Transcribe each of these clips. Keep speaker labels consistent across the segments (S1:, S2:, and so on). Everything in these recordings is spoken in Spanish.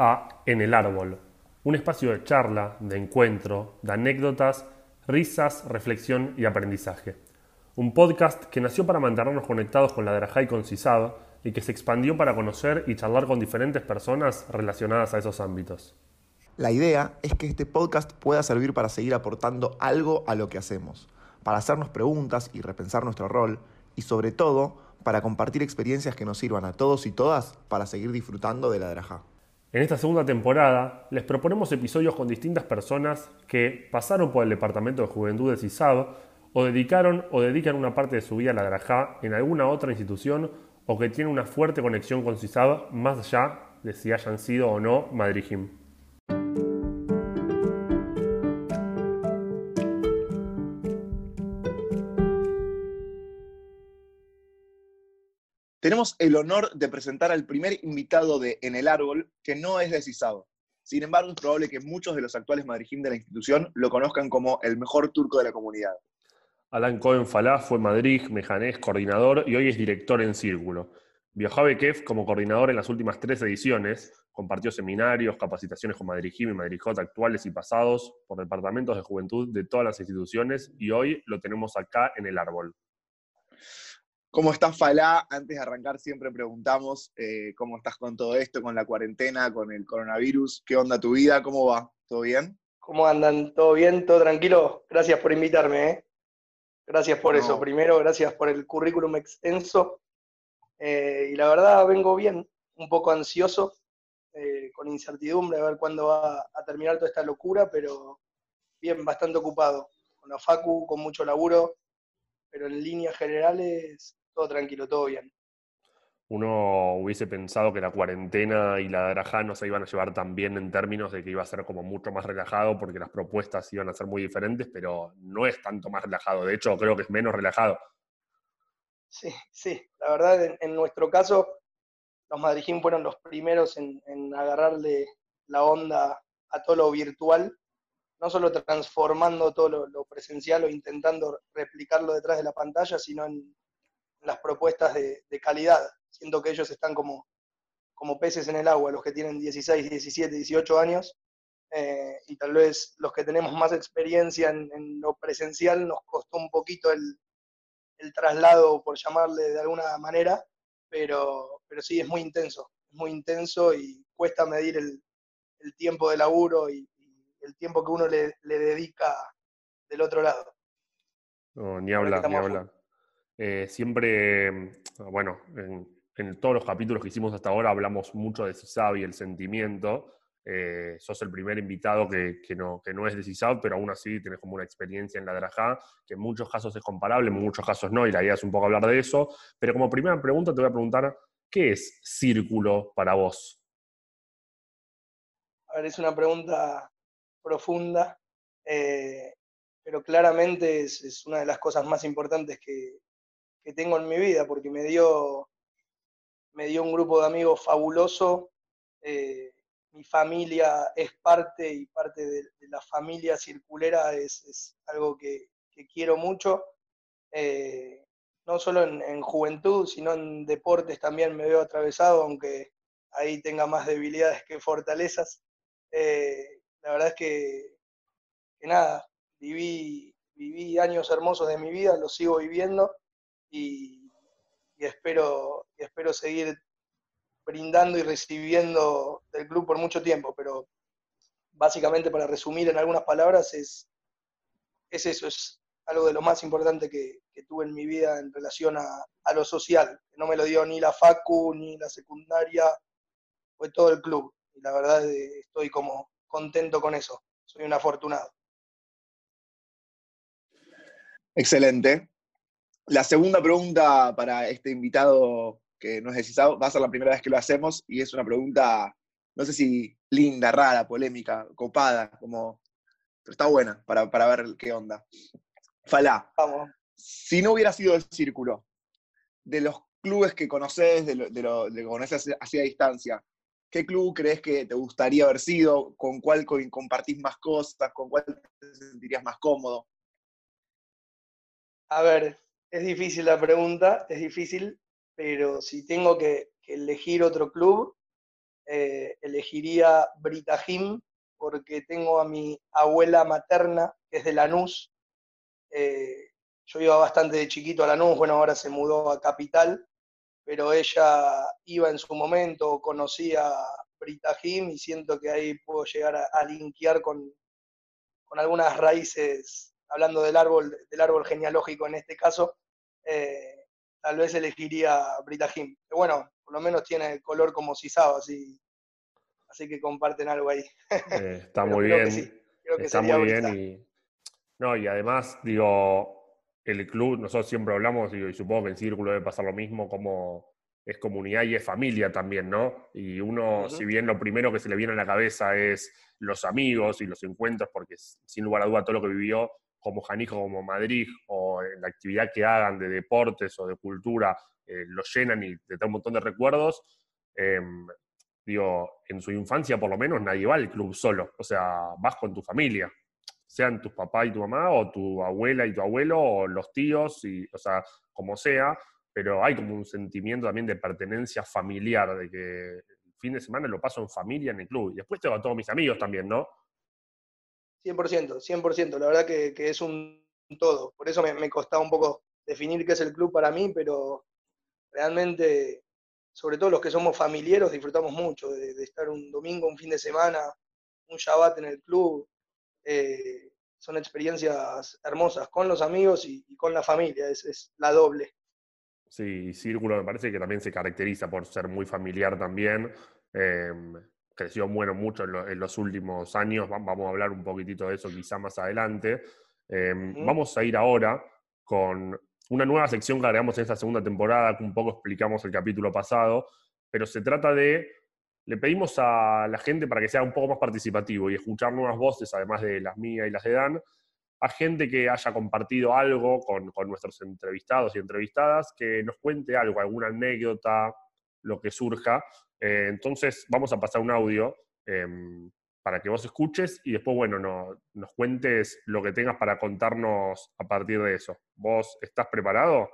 S1: A En el Árbol, un espacio de charla, de encuentro, de anécdotas, risas, reflexión y aprendizaje. Un podcast que nació para mantenernos conectados con la Drajá y con CISAB y que se expandió para conocer y charlar con diferentes personas relacionadas a esos ámbitos.
S2: La idea es que este podcast pueda servir para seguir aportando algo a lo que hacemos, para hacernos preguntas y repensar nuestro rol y sobre todo para compartir experiencias que nos sirvan a todos y todas para seguir disfrutando de la Drajá.
S1: En esta segunda temporada les proponemos episodios con distintas personas que pasaron por el Departamento de Juventud de CISAB o dedicaron o dedican una parte de su vida a la Drajá en alguna otra institución o que tienen una fuerte conexión con CISAB más allá de si hayan sido o no Madrijim.
S2: Tenemos el honor de presentar al primer invitado de En el Árbol, que no es de CISAB. Sin embargo, es probable que muchos de los actuales madrijim de la institución lo conozcan como el mejor turco de la comunidad.
S1: Alan Cohen Falá fue Madrid, mejanés, coordinador y hoy es director en Círculo. Viajó a Bekef como coordinador en las últimas tres ediciones, compartió seminarios, capacitaciones con Madrijim y Madrijot actuales y pasados por departamentos de juventud de todas las instituciones y hoy lo tenemos acá en el árbol.
S2: ¿Cómo estás, Falá? Antes de arrancar siempre preguntamos eh, cómo estás con todo esto, con la cuarentena, con el coronavirus. ¿Qué onda tu vida? ¿Cómo va? ¿Todo bien?
S3: ¿Cómo andan? ¿Todo bien? ¿Todo tranquilo? Gracias por invitarme. ¿eh? Gracias por eso. Primero, gracias por el currículum extenso. Eh, y la verdad, vengo bien, un poco ansioso, con incertidumbre a ver cuándo va a terminar toda esta locura, pero bien, bastante ocupado. Con la Facu, con mucho laburo, pero en líneas generales todo tranquilo, todo bien.
S1: Uno hubiese pensado que la cuarentena y la drajá no se iban a llevar tan bien en términos de que iba a ser como mucho más relajado porque las propuestas iban a ser muy diferentes, pero no es tanto más relajado. De hecho, creo que es menos relajado.
S3: Sí, sí. La verdad, en, nuestro caso, los madrijín fueron los primeros en, en agarrarle la onda a todo lo virtual no solo transformando todo lo, presencial o intentando replicarlo detrás de la pantalla, sino en, las propuestas de, calidad. Siento que ellos están como, como peces en el agua, los que tienen 16, 17, 18 años, eh, y tal vez los que tenemos más experiencia en, lo presencial nos costó un poquito el, traslado, por llamarle de alguna manera, pero, pero sí, es muy intenso, es muy intenso y cuesta medir el, el tiempo de laburo y, el tiempo que uno le, dedica del otro lado.
S1: ni hablar, ni hablar. Eh, siempre, bueno, en, todos los capítulos que hicimos hasta ahora hablamos mucho de CISAB y el sentimiento. Eh, sos el primer invitado que, no, que no es de CISAB, pero aún así tienes como una experiencia en la Drajá, que en muchos casos es comparable, en muchos casos no, y la idea es un poco hablar de eso. Pero como primera pregunta te voy a preguntar, ¿qué es círculo para vos?
S3: A ver, es una pregunta profunda, eh, pero claramente es, una de las cosas más importantes que, tengo en mi vida, porque me dio, me dio un grupo de amigos fabuloso, eh, mi familia es parte y parte de, la familia circulera es, algo que, quiero mucho. Eh, no solo en, juventud, sino en deportes también me veo atravesado, aunque ahí tenga más debilidades que fortalezas la verdad es que, nada, viví, viví años hermosos de mi vida, los sigo viviendo y, espero, espero seguir brindando y recibiendo del club por mucho tiempo, pero básicamente para resumir en algunas palabras es, es eso, es algo de lo más importante que, tuve en mi vida en relación a, a, lo social. No me lo dio ni la FACU, ni la secundaria, fue todo el club. Y la verdad estoy como, contento con eso. Soy un afortunado.
S2: Excelente. La segunda pregunta para este invitado que no es decisado, va a ser la primera vez que lo hacemos y es una pregunta, no sé si linda, rara, polémica, copada, como, pero está buena para, ver qué onda. Falá,
S3: Vamos.
S2: si no hubiera sido el círculo, de los clubes que conoces, de lo, de lo que conoces hacia distancia, ¿Qué club crees que te gustaría haber sido? ¿Con cuál compartís más cosas? ¿Con cuál te sentirías más cómodo?
S3: A ver, es difícil la pregunta, es difícil, pero si tengo que, elegir otro club, eh, elegiría Britahim porque tengo a mi abuela materna, que es de Lanús. Eh, yo iba bastante de chiquito a Lanús, bueno, ahora se mudó a Capital, pero ella iba en su momento, conocía Britahim y siento que ahí puedo llegar a, linkear con, con, algunas raíces, hablando del árbol, del árbol genealógico en este caso, eh, tal vez elegiría Britahim. Pero bueno, por lo menos tiene el color como sisado, así, así que comparten algo ahí.
S1: Eh, está muy bien. está muy bien y, no, y además, digo, el club, nosotros siempre hablamos, y supongo que el círculo debe pasar lo mismo, como es comunidad y es familia también, ¿no? Y uno, si bien lo primero que se le viene a la cabeza es los amigos y los encuentros, porque sin lugar a duda todo lo que vivió como Janijo, como Madrid, o en la actividad que hagan de deportes o de cultura, eh, lo llenan y te da un montón de recuerdos. Em, digo, en su infancia por lo menos nadie va al club solo, o sea, vas con tu familia, sean tus papás y tu mamá, o tu abuela y tu abuelo, o los tíos, y, o sea, como sea, pero hay como un sentimiento también de pertenencia familiar, de que el fin de semana lo paso en familia en el club. Y después tengo a todos mis amigos también, ¿no?
S3: 100%, 100%. La verdad que, es un todo. Por eso me, costaba un poco definir qué es el club para mí, pero realmente, sobre todo los que somos familiares, disfrutamos mucho de, estar un domingo, un fin de semana, un Shabbat en el club. Eh, son experiencias hermosas con los amigos y, con la familia, es la doble.
S1: Sí, Círculo me parece que también se caracteriza por ser muy familiar también. Em, creció bueno mucho en, los últimos años. Vamos a hablar un poquitito de eso quizá más adelante. Em, vamos a ir ahora con una nueva sección que agregamos en esta segunda temporada, que un poco explicamos el capítulo pasado, pero se trata de, le pedimos a la gente para que sea un poco más participativo y escuchar nuevas voces, además de las mías y las de Dan, a gente que haya compartido algo con, nuestros entrevistados y entrevistadas, que nos cuente algo, alguna anécdota, lo que surja. Eh, entonces vamos a pasar un audio em, para que vos escuches y después, bueno, nos cuentes lo que tengas para contarnos a partir de eso. ¿Vos estás preparado?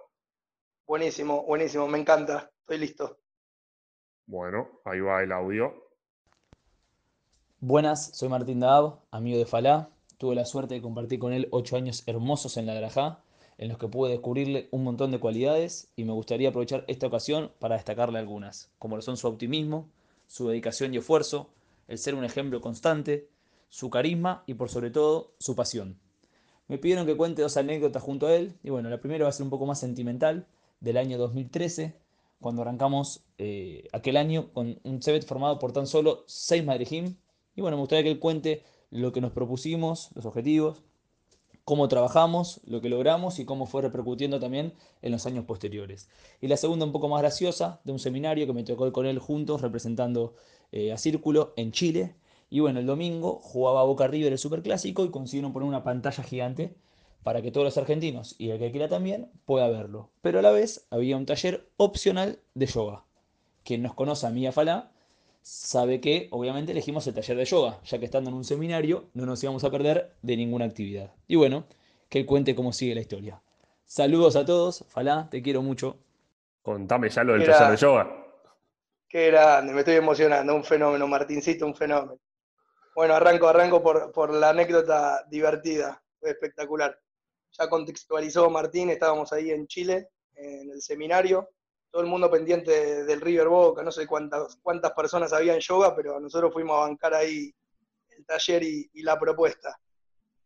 S3: Buenísimo, buenísimo, me encanta, estoy listo.
S1: Bueno, ahí va el audio.
S4: Buenas, soy Martín Daab, amigo de Falá, Tuve la suerte de compartir con él ocho años hermosos en la Grajá, en los que pude descubrirle un montón de cualidades y me gustaría aprovechar esta ocasión para destacarle algunas, como lo son su optimismo, su dedicación y esfuerzo, el ser un ejemplo constante, su carisma y por sobre todo su pasión. Me pidieron que cuente dos anécdotas junto a él y bueno, la primera va a ser un poco más sentimental, del año 2013, cuando arrancamos eh, aquel año con un CEBET formado por tan solo seis Madrijim y bueno, me gustaría que él cuente lo que nos propusimos, los objetivos, cómo trabajamos, lo que logramos y cómo fue repercutiendo también en los años posteriores. Y la segunda un poco más graciosa, de un seminario que me tocó con él juntos representando eh, a Círculo en Chile. Y bueno, el domingo jugaba Boca River el Superclásico y consiguieron poner una pantalla gigante para que todos los argentinos y el que quiera también pueda verlo. Pero a la vez había un taller opcional de yoga. Quien nos conoce a Mía Falá sabe que obviamente elegimos el taller de yoga, ya que estando en un seminario no nos íbamos a perder de ninguna actividad. Y bueno, que él cuente cómo sigue la historia. Saludos a todos, Falá, te quiero mucho.
S1: Contame ya lo del taller de yoga.
S3: Qué grande, me estoy emocionando, un fenómeno, Martincito, un fenómeno. Bueno, arranco, arranco por, por la anécdota divertida, fue espectacular. Ya contextualizó Martín, estábamos ahí en Chile, en el seminario, todo el mundo pendiente del River Boca, no sé cuántas, cuántas personas había en yoga, pero nosotros fuimos a bancar ahí el taller y, la propuesta.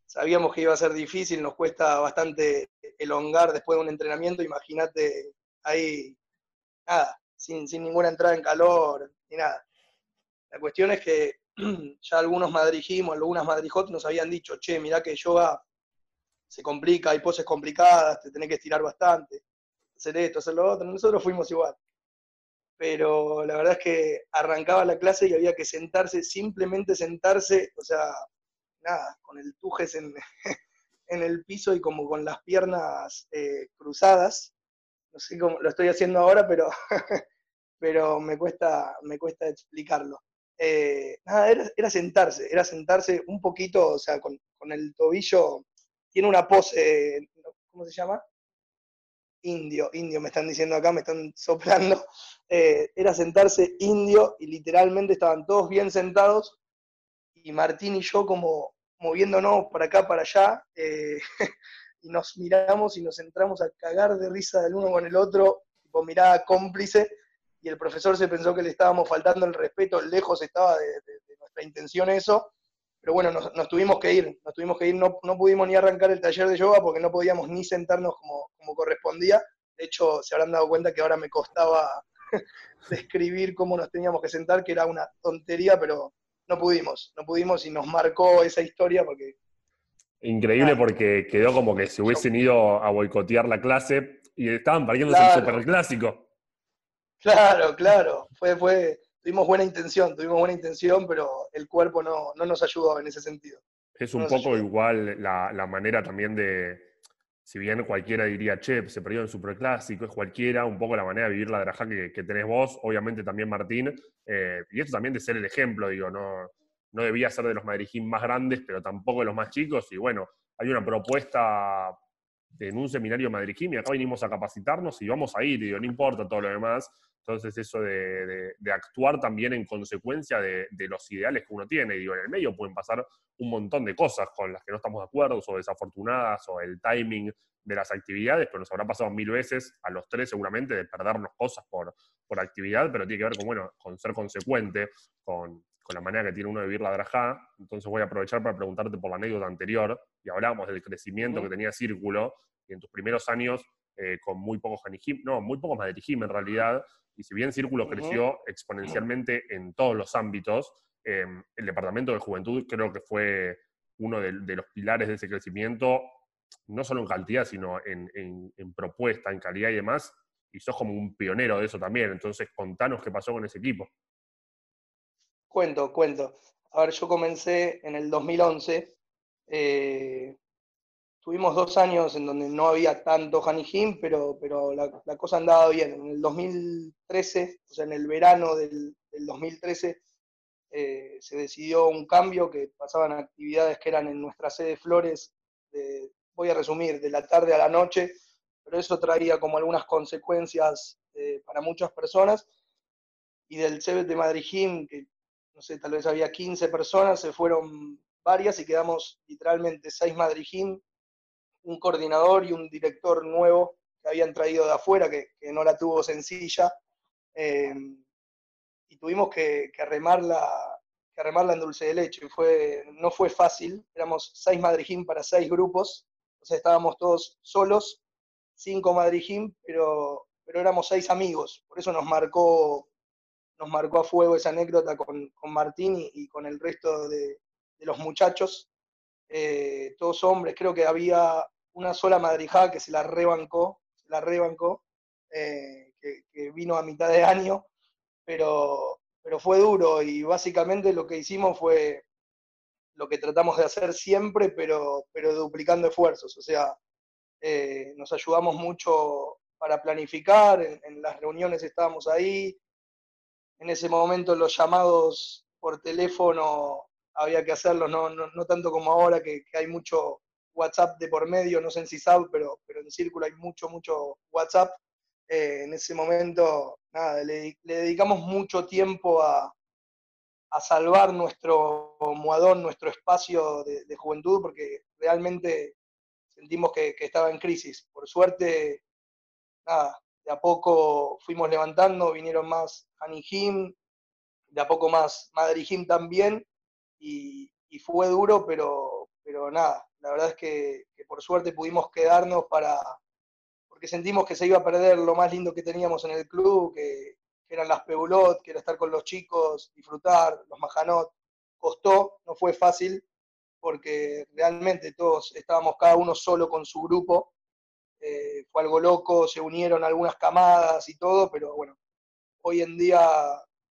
S3: Sabíamos que iba a ser difícil, nos cuesta bastante elongar después de un entrenamiento, imagínate ahí, nada, sin, ninguna entrada en calor, ni nada. La cuestión es que ya algunos madrijimos, algunas madrijot nos habían dicho, che, mirá que yoga se complica, hay poses complicadas, te tenés que estirar bastante hacer esto, hacer lo otro. Nosotros fuimos igual. Pero la verdad es que arrancaba la clase y había que sentarse, simplemente sentarse, o sea, nada, con el tujes en, el piso y como con las piernas eh, cruzadas. No sé cómo lo estoy haciendo ahora, pero, pero me, cuesta, me cuesta explicarlo. Eh, nada, era, sentarse, era sentarse un poquito, o sea, con, con el tobillo, tiene una pose, ¿cómo se llama? Indio, indio, me están diciendo acá, me están soplando, eh, era sentarse indio y literalmente estaban todos bien sentados y Martín y yo como moviéndonos para acá, para allá, eh, y nos miramos y nos entramos a cagar de risa del uno con el otro, tipo mirada cómplice, y el profesor se pensó que le estábamos faltando el respeto, lejos estaba de, nuestra intención eso, pero bueno, nos, tuvimos que ir, nos tuvimos que ir, no, no, pudimos ni arrancar el taller de yoga porque no podíamos ni sentarnos como, como correspondía, de hecho se habrán dado cuenta que ahora me costaba describir cómo nos teníamos que sentar, que era una tontería, pero no pudimos, no pudimos y nos marcó esa historia porque...
S1: Increíble porque quedó como que se hubiesen ido a boicotear la clase y estaban perdiéndose el superclásico.
S3: Claro, claro, fue, fue, tuvimos buena intención, tuvimos buena intención, pero el cuerpo no, nos ayudó en ese sentido.
S1: Es un poco igual la, la manera también de, si bien cualquiera diría, che, se perdió el superclásico, es cualquiera, un poco la manera de vivir la draja que, que tenés vos, obviamente también Martín, eh, y esto también de ser el ejemplo, digo, no, no debía ser de los Madrid más grandes, pero tampoco de los más chicos, y bueno, hay una propuesta en un seminario Madrid y acá vinimos a capacitarnos y vamos a ir, digo, no importa todo lo demás, entonces eso de, actuar también en consecuencia de, los ideales que uno tiene. Digo, en el medio pueden pasar un montón de cosas con las que no estamos de acuerdo, o desafortunadas, o el timing de las actividades, pero nos habrá pasado mil veces, a los tres seguramente, de perdernos cosas por, por actividad, pero tiene que ver con, bueno, con ser consecuente, con, la manera que tiene uno de vivir la drajá. Entonces voy a aprovechar para preguntarte por la anécdota anterior, y hablábamos del crecimiento que tenía Círculo, y en tus primeros años, eh, con muy pocos Hanijim, no, muy pocos Madrijim en realidad, y si bien Círculo creció exponencialmente en todos los ámbitos, em, el Departamento de Juventud creo que fue uno de, los pilares de ese crecimiento, no solo en cantidad, sino en, propuesta, en calidad y demás, y sos como un pionero de eso también. Entonces, contanos qué pasó con ese equipo.
S3: Cuento, cuento. A ver, yo comencé en el 2011. Eh, tuvimos dos años en donde no había tanto Hanijim, pero, pero la, cosa andaba bien. En el 2013, o sea, en el verano del, 2013, eh, se decidió un cambio que pasaban actividades que eran en nuestra sede Flores, voy a resumir, de la tarde a la noche, pero eso traía como algunas consecuencias eh, para muchas personas. Y del de Madrid, que no sé, tal vez había 15 personas, se fueron varias y quedamos literalmente seis Madrijim un coordinador y un director nuevo que habían traído de afuera, que, no la tuvo sencilla, eh, y tuvimos que, que remarla en dulce de leche. Fue, no fue fácil, éramos seis madrijín para seis grupos, estábamos todos solos, cinco madrijín, pero, pero éramos seis amigos, por eso nos marcó, nos marcó a fuego esa anécdota con, Martín y, con el resto de, los muchachos, eh, todos hombres, creo que había una sola madrijada que se la rebancó, la rebancó, eh, que, vino a mitad de año, pero, pero fue duro y básicamente lo que hicimos fue lo que tratamos de hacer siempre, pero, pero duplicando esfuerzos. O sea, eh, nos ayudamos mucho para planificar, en, las reuniones estábamos ahí, en ese momento los llamados por teléfono había que hacerlos, no, no, tanto como ahora que, que, hay mucho WhatsApp de por medio, no sé si sabe, pero, pero en Círculo hay mucho, mucho WhatsApp. Eh, en ese momento, nada, le, dedicamos mucho tiempo a, salvar nuestro muadón, nuestro espacio de, juventud, porque realmente sentimos que, estaba en crisis. Por suerte, nada, de a poco fuimos levantando, vinieron más Hanijim, de a poco más Madrijim también, y, fue duro, pero, pero nada, la verdad es que, por suerte pudimos quedarnos para, porque sentimos que se iba a perder lo más lindo que teníamos en el club, que, eran las Peulot, que era estar con los chicos, disfrutar, los Majanot. Costó, no fue fácil, porque realmente todos estábamos cada uno solo con su grupo. Eh, fue algo loco, se unieron algunas camadas y todo, pero bueno, hoy en día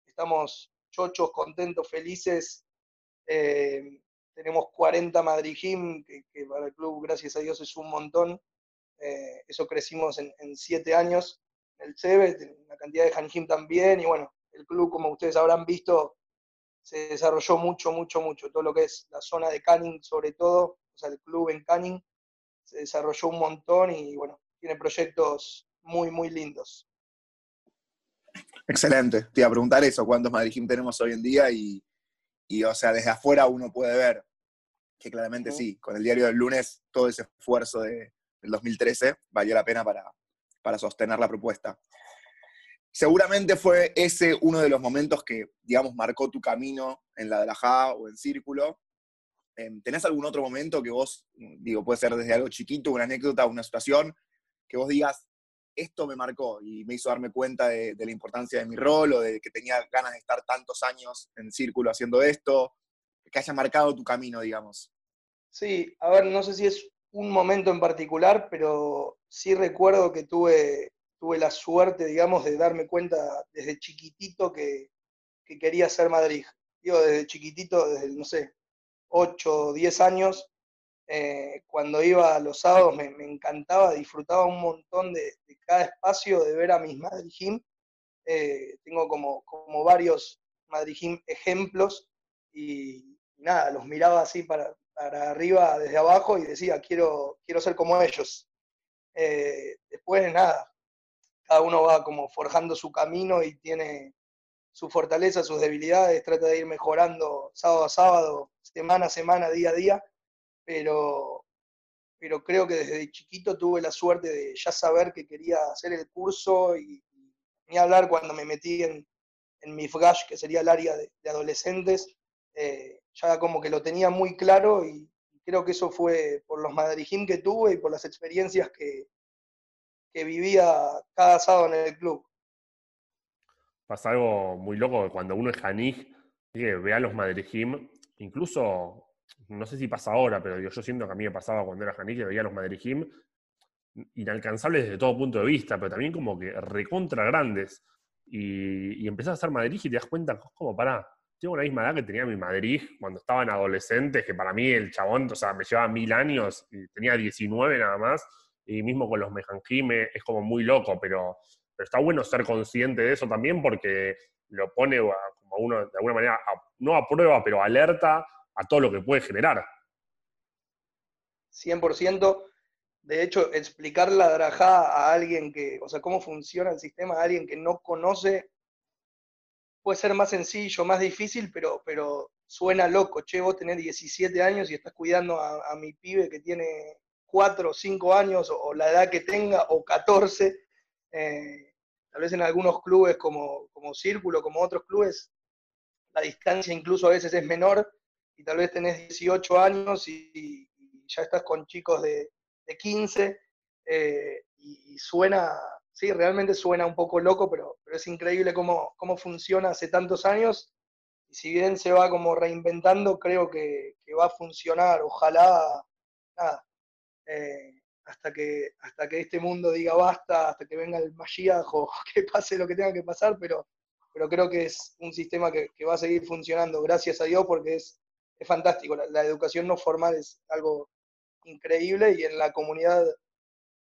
S3: estamos chochos, contentos, felices. Eh, tenemos 40 Madrid que, que, para el club, gracias a Dios, es un montón. Eh, eso crecimos en, en, siete años. El CEBE, una cantidad de Hanjim también, y bueno, el club, como ustedes habrán visto, se desarrolló mucho, mucho, mucho. Todo lo que es la zona de Canning, sobre todo, o sea, el club en Canning, se desarrolló un montón y bueno, tiene proyectos muy, muy lindos.
S2: Excelente. Te iba a preguntar eso, cuántos Madrid tenemos hoy en día y, o sea, desde afuera uno puede ver que claramente sí, con el diario del lunes todo ese esfuerzo de, del 2013 valió la pena para, para sostener la propuesta. Seguramente fue ese uno de los momentos que, digamos, marcó tu camino en la Drajá o en Círculo. Em, ¿Tenés algún otro momento que vos, digo, puede ser desde algo chiquito, una anécdota, una situación, que vos digas, esto me marcó y me hizo darme cuenta de, la importancia de mi rol o de que tenía ganas de estar tantos años en círculo haciendo esto, que haya marcado tu camino, digamos.
S3: Sí, a ver, no sé si es un momento en particular, pero sí recuerdo que tuve, tuve la suerte, digamos, de darme cuenta desde chiquitito que, quería ser Madrid. Digo, desde chiquitito, desde, no sé, 8 o 10 años, eh, cuando iba a los sábados me, encantaba, disfrutaba un montón de, cada espacio, de ver a mis Madrid eh, tengo como, como varios Madrid ejemplos y, nada, los miraba así para, para, arriba desde abajo y decía, quiero, quiero ser como ellos. Eh, después, nada, cada uno va como forjando su camino y tiene su fortaleza, sus debilidades, trata de ir mejorando sábado a sábado, semana a semana, día a día pero, pero creo que desde chiquito tuve la suerte de ya saber que quería hacer el curso y, ni hablar cuando me metí en, en MIFGASH, que sería el área de, adolescentes, eh, ya como que lo tenía muy claro y, creo que eso fue por los madrijim que tuve y por las experiencias que, que vivía cada sábado en el club.
S1: Pasa algo muy loco cuando uno es Janij, ve a los madrijim, incluso no sé si pasa ahora, pero yo, siento que a mí me pasaba cuando era Janik que veía a los Madrid inalcanzables desde todo punto de vista, pero también como que recontra grandes. Y, y empezás a hacer Madrid y te das cuenta, como para, tengo la misma edad que tenía mi Madrid cuando estaban adolescentes, que para mí el chabón, o sea, me llevaba mil años y tenía 19 nada más, y mismo con los Mejanjime es como muy loco, pero, pero está bueno ser consciente de eso también porque lo pone como uno, de alguna manera, no a prueba, pero alerta a todo lo que puede generar.
S3: 100%. De hecho, explicar la drajá a alguien que, o sea, cómo funciona el sistema a alguien que no conoce, puede ser más sencillo, más difícil, pero, pero suena loco. Che, vos tenés 17 años y estás cuidando a, mi pibe que tiene 4 o 5 años, o, la edad que tenga, o 14. Eh, tal vez en algunos clubes como, como Círculo, como otros clubes, la distancia incluso a veces es menor, y tal vez tenés 18 años y, ya estás con chicos de, 15 eh, y, suena, sí, realmente suena un poco loco, pero, pero es increíble cómo, cómo, funciona hace tantos años. Y si bien se va como reinventando, creo que, va a funcionar, ojalá, nada, eh, hasta, que, hasta que este mundo diga basta, hasta que venga el Mashiach o que pase lo que tenga que pasar, pero, pero creo que es un sistema que, que va a seguir funcionando, gracias a Dios, porque es es fantástico. La, educación no formal es algo increíble y en la comunidad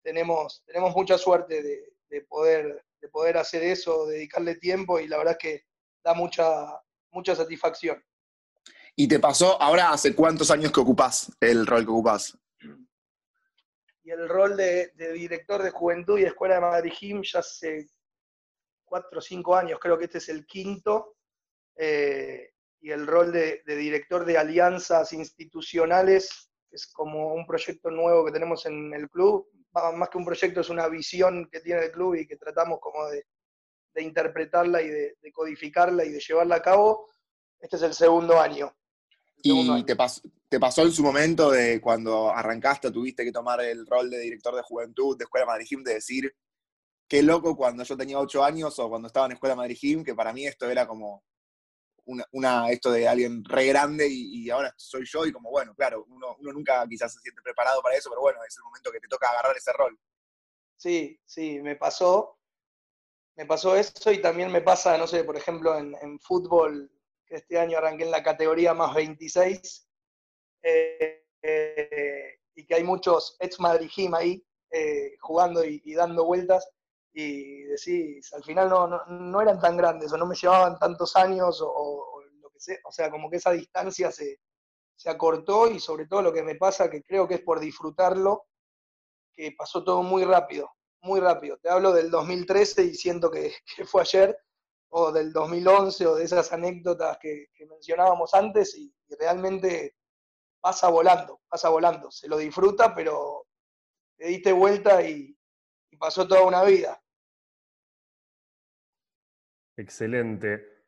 S3: tenemos, tenemos mucha suerte de, poder, de poder hacer eso, dedicarle tiempo y la verdad es que da mucha, mucha satisfacción.
S2: ¿Y te pasó ahora hace cuántos años que ocupás el rol que ocupás?
S3: Y el rol de, director de juventud y escuela de Madrid ya hace cuatro o cinco años, creo que este es el quinto. Eh, y el rol de, director de alianzas institucionales, es como un proyecto nuevo que tenemos en el club, más que un proyecto es una visión que tiene el club y que tratamos como de, interpretarla y de, codificarla y de llevarla a cabo. Este es el segundo año.
S2: ¿Y Te, pasó, te pasó en su momento de cuando arrancaste, tuviste que tomar el rol de director de juventud de Escuela Madrid Gym, de decir, qué loco cuando yo tenía ocho años o cuando estaba en Escuela Madrid Gym, que para mí esto era como una, esto de alguien re grande y, ahora soy yo y como, bueno, claro, uno, nunca quizás se siente preparado para eso, pero bueno, es el momento que te toca agarrar ese rol.
S3: Sí, sí, me pasó. Me pasó eso y también me pasa, no sé, por ejemplo, en, fútbol, que este año arranqué en la categoría más 26, eh, eh, y que hay muchos ex Madrid ahí eh, jugando y, dando vueltas y decís, al final no, no, eran tan grandes o no me llevaban tantos años o, lo que sea, o sea, como que esa distancia se, se, acortó y sobre todo lo que me pasa, que creo que es por disfrutarlo, que pasó todo muy rápido, muy rápido. Te hablo del 2013 y siento que, fue ayer, o del 2011, o de esas anécdotas que, mencionábamos antes, y, realmente pasa volando, pasa volando. Se lo disfruta, pero te diste vuelta y, y pasó toda una vida.
S1: Excelente.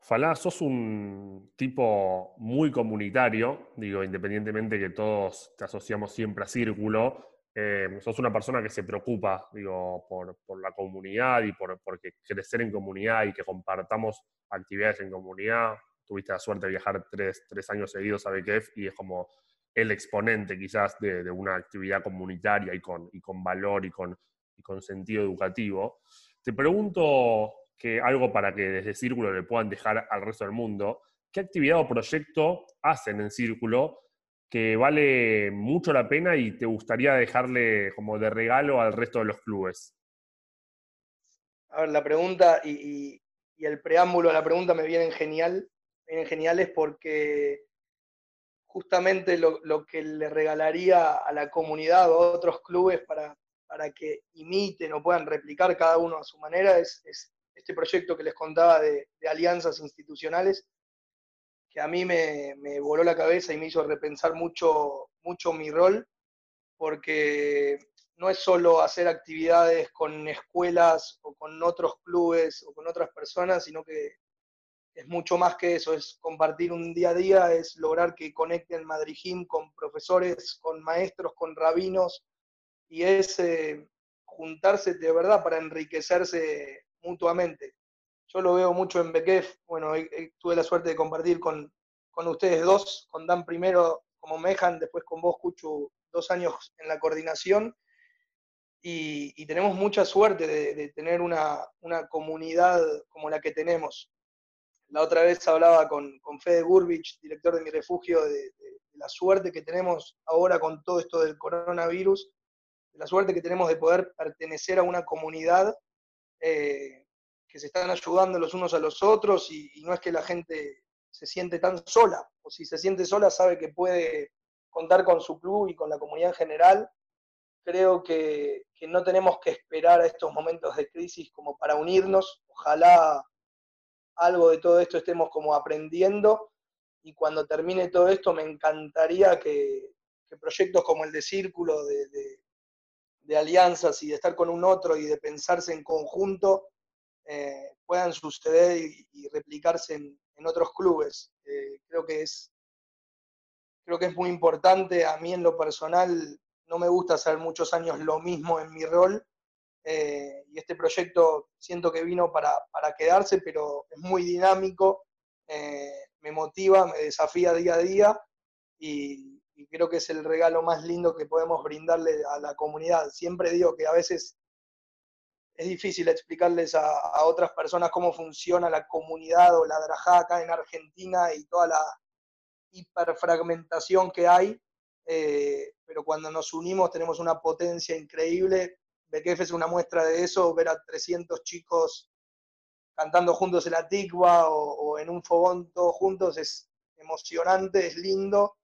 S1: Falá, sos un tipo muy comunitario, digo, independientemente que todos te asociamos siempre a Círculo, eh, sos una persona que se preocupa, digo, por, la comunidad y por porque crecer en comunidad y que compartamos actividades en comunidad. Tuviste la suerte de viajar tres, años seguidos a BKF y es como el exponente quizás de, una actividad comunitaria y con, y con valor y con, y con sentido educativo. Te pregunto que algo para que desde Círculo le puedan dejar al resto del mundo. ¿Qué actividad o proyecto hacen en Círculo que vale mucho la pena y te gustaría dejarle como de regalo al resto de los clubes?
S3: A ver, la pregunta y, el preámbulo a la pregunta me vienen genial, vienen geniales porque justamente lo, que le regalaría a la comunidad o a otros clubes para, para que imiten o puedan replicar cada uno a su manera es este proyecto que les contaba de, alianzas institucionales, a mí me, voló la cabeza y me hizo repensar mucho, mucho mi rol, porque no es solo hacer actividades con escuelas o con otros clubes o con otras personas, sino que es mucho más que eso, es compartir un día a día, es lograr que conecten Madrid con profesores, con maestros, con rabinos, y es eh, juntarse de verdad para enriquecerse mutuamente. Yo lo veo mucho en Bekef, bueno, tuve la suerte de compartir con, ustedes dos, con Dan primero como Mejan, después con vos, Cuchu, dos años en la coordinación, y, tenemos mucha suerte de, tener una, comunidad como la que tenemos. La otra vez hablaba con, con Fede Gurbich, director de mi refugio, de, la suerte que tenemos ahora con todo esto del coronavirus, de la suerte que tenemos de poder pertenecer a una comunidad eh, que se están ayudando los unos a los otros y, no es que la gente se siente tan sola, o si se siente sola sabe que puede contar con su club y con la comunidad en general. Creo que, no tenemos que esperar a estos momentos de crisis como para unirnos. Ojalá algo de todo esto estemos como aprendiendo y cuando termine todo esto me encantaría que, proyectos como el de Círculo, de, de alianzas y de estar con un otro y de pensarse en conjunto eh, puedan suceder y, replicarse en, otros clubes. Eh, creo, que es, creo que es muy importante. A mí en lo personal no me gusta hacer muchos años lo mismo en mi rol. Eh, y este proyecto siento que vino para, para quedarse, pero es muy dinámico, me motiva, me desafía día a día y creo que es el regalo más lindo que podemos brindarle a la comunidad. Siempre digo que a veces es difícil explicarles a, otras personas cómo funciona la comunidad o la drajá acá en Argentina y toda la hiperfragmentación que hay, eh, pero cuando nos unimos tenemos una potencia increíble. BKF es una muestra de eso, ver a 300 chicos cantando juntos en la tigua o, o en un fogón todos juntos es emocionante, es lindo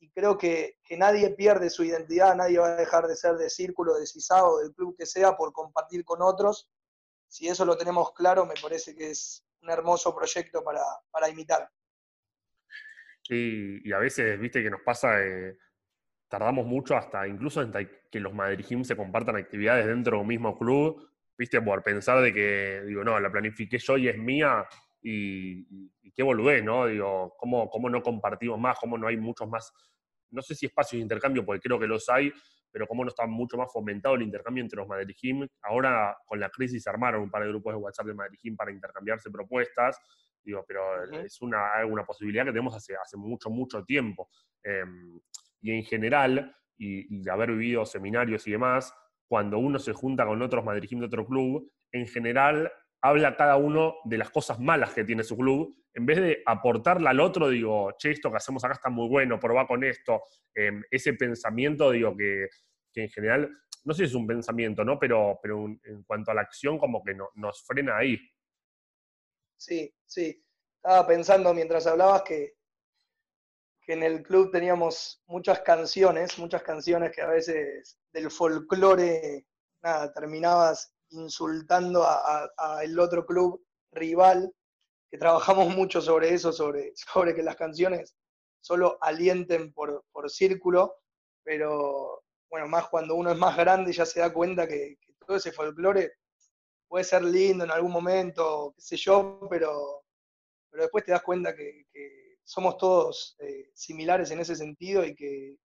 S3: y creo que, nadie pierde su identidad, nadie va a dejar de ser de círculo, de CISAO, del club que sea, por compartir con otros. Si eso lo tenemos claro, me parece que es un hermoso proyecto para, imitar.
S1: Y, a veces, viste, que nos pasa, eh, tardamos mucho hasta, incluso hasta que los Madrid se compartan actividades dentro de un mismo club, viste, por pensar de que, digo, no, la planifiqué yo y es mía, y, qué boludez, ¿no? Digo, ¿cómo, ¿cómo no compartimos más? ¿Cómo no hay muchos más, no sé si espacios de intercambio, porque creo que los hay, pero cómo no está mucho más fomentado el intercambio entre los Madrid Ahora con la crisis armaron un par de grupos de WhatsApp de Madrid para intercambiarse propuestas, digo, pero es una, una, posibilidad que tenemos hace, hace mucho, mucho tiempo. Em, y en general, y, de haber vivido seminarios y demás, cuando uno se junta con otros Madrid de otro club, en general habla cada uno de las cosas malas que tiene su club, en vez de aportarle al otro, digo, che, esto que hacemos acá está muy bueno, probá con esto. Em, ese pensamiento, digo, que, en general, no sé si es un pensamiento, ¿no? Pero, pero en cuanto a la acción, como que no, nos frena ahí.
S3: Sí, sí. Estaba pensando mientras hablabas que, que en el club teníamos muchas canciones, muchas canciones que a veces del folclore, nada, terminabas insultando a, el otro club rival, que trabajamos mucho sobre eso, sobre, sobre que las canciones solo alienten por, por círculo, pero bueno, más cuando uno es más grande ya se da cuenta que, todo ese folclore puede ser lindo en algún momento, qué sé yo, pero, pero después te das cuenta que somos todos eh, similares en ese sentido y que,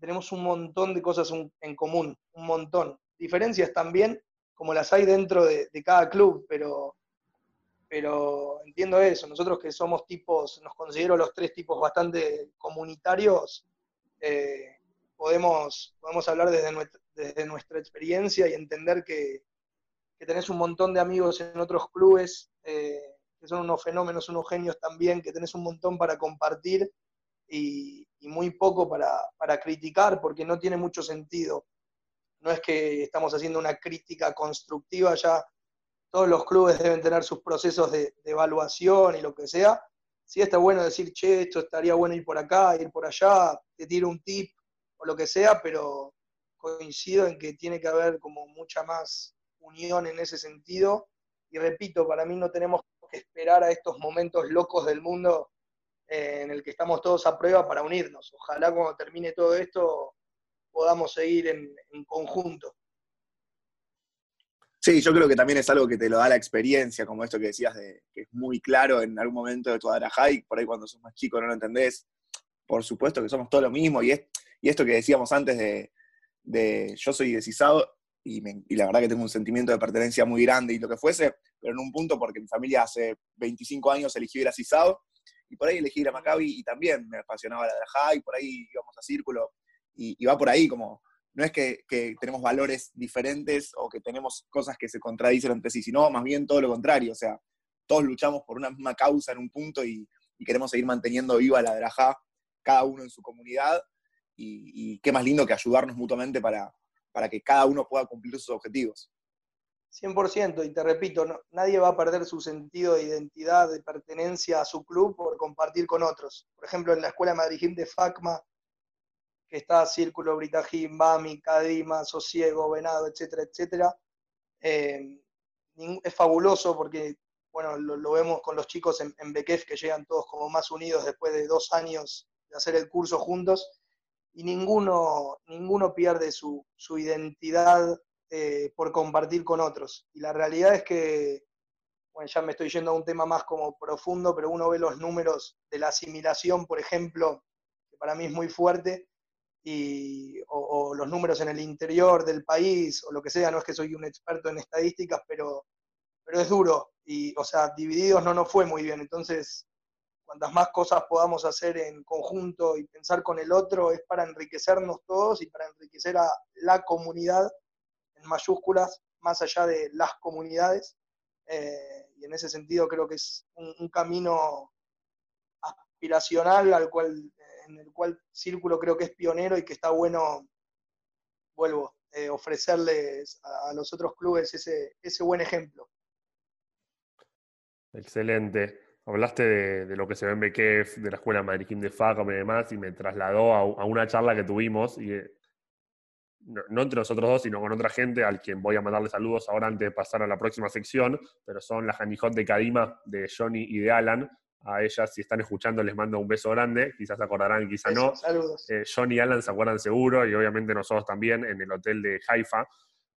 S3: tenemos un montón de cosas en común, un montón. Diferencias también, como las hay dentro de, cada club, pero, pero entiendo eso. Nosotros que somos tipos, nos considero los tres tipos bastante comunitarios, eh, podemos, podemos hablar desde nuestra, experiencia y entender que, que, tenés un montón de amigos en otros clubes. Eh, que son unos fenómenos, unos genios también, que tenés un montón para compartir y, muy poco para, criticar, porque no tiene mucho sentido. No es que estamos haciendo una crítica constructiva, ya todos los clubes deben tener sus procesos de, evaluación y lo que sea. Sí está bueno decir, che, esto estaría bueno ir por acá, ir por allá, te tiro un tip o lo que sea, pero coincido en que tiene que haber como mucha más unión en ese sentido. Y repito, para mí no tenemos esperar a estos momentos locos del mundo eh, en el que estamos todos a prueba para unirnos. Ojalá cuando termine todo esto podamos seguir en, conjunto.
S2: Sí, yo creo que también es algo que te lo da la experiencia, como esto que decías, de, que es muy claro en algún momento de tu y por ahí cuando sos más chico no lo entendés. Por supuesto que somos todo lo mismo, y, y esto que decíamos antes de, yo soy decisado, y, la verdad que tengo un sentimiento de pertenencia muy grande y lo que fuese, pero en un punto porque mi familia hace 25 años eligió ir a Cisado y por ahí elegí ir a Maccabi y también me apasionaba la Drajá y por ahí íbamos a Círculo y, va por ahí como, no es que, tenemos valores diferentes o que tenemos cosas que se contradicen entre sí, sino más bien todo lo contrario, o sea, todos luchamos por una misma causa en un punto y, queremos seguir manteniendo viva la Drajá, cada uno en su comunidad y qué más lindo que ayudarnos mutuamente para, para que cada uno pueda cumplir sus objetivos.
S3: 100%, y te repito, nadie va a perder su sentido de identidad, de pertenencia a su club por compartir con otros. Por ejemplo, en la Escuela Madrid de FACMA, está Círculo, Britajín, Bami, Cadima, Sosiego, Venado, etcétera, etcétera, eh, es fabuloso porque, bueno, lo, vemos con los chicos en, en Bekef, que llegan todos como más unidos después de dos años de hacer el curso juntos, y ninguno, ninguno pierde su, identidad eh, por compartir con otros. Y la realidad es que, bueno, ya me estoy yendo a un tema más como profundo, pero uno ve los números de la asimilación, por ejemplo, que para mí es muy fuerte, y, o, los números en el interior del país, o lo que sea, no es que soy un experto en estadísticas, pero, pero es duro. Y, o sea, divididos no nos fue muy bien. Entonces, cuantas más cosas podamos hacer en conjunto y pensar con el otro es para enriquecernos todos y para enriquecer a la comunidad en mayúsculas, más allá de las comunidades. Eh, y en ese sentido creo que es un, camino aspiracional al cual, en el cual Círculo creo que es pionero y que está bueno, vuelvo, eh, ofrecerles a, los otros clubes ese, ese buen ejemplo.
S1: Excelente. Hablaste de, lo que se ve en BKF, de la escuela Madrid de FACOM y demás, y me trasladó a, una charla que tuvimos, y eh, no, entre nosotros dos, sino con otra gente, al quien voy a mandarle saludos ahora antes de pasar a la próxima sección, pero son las Janijot de Kadima, de Johnny y de Alan. A ellas, si están escuchando, les mando un beso grande, quizás se acordarán, quizás no.
S3: Saludos.
S1: Eh, Johnny y Alan se acuerdan seguro, y obviamente nosotros también, en el hotel de Haifa.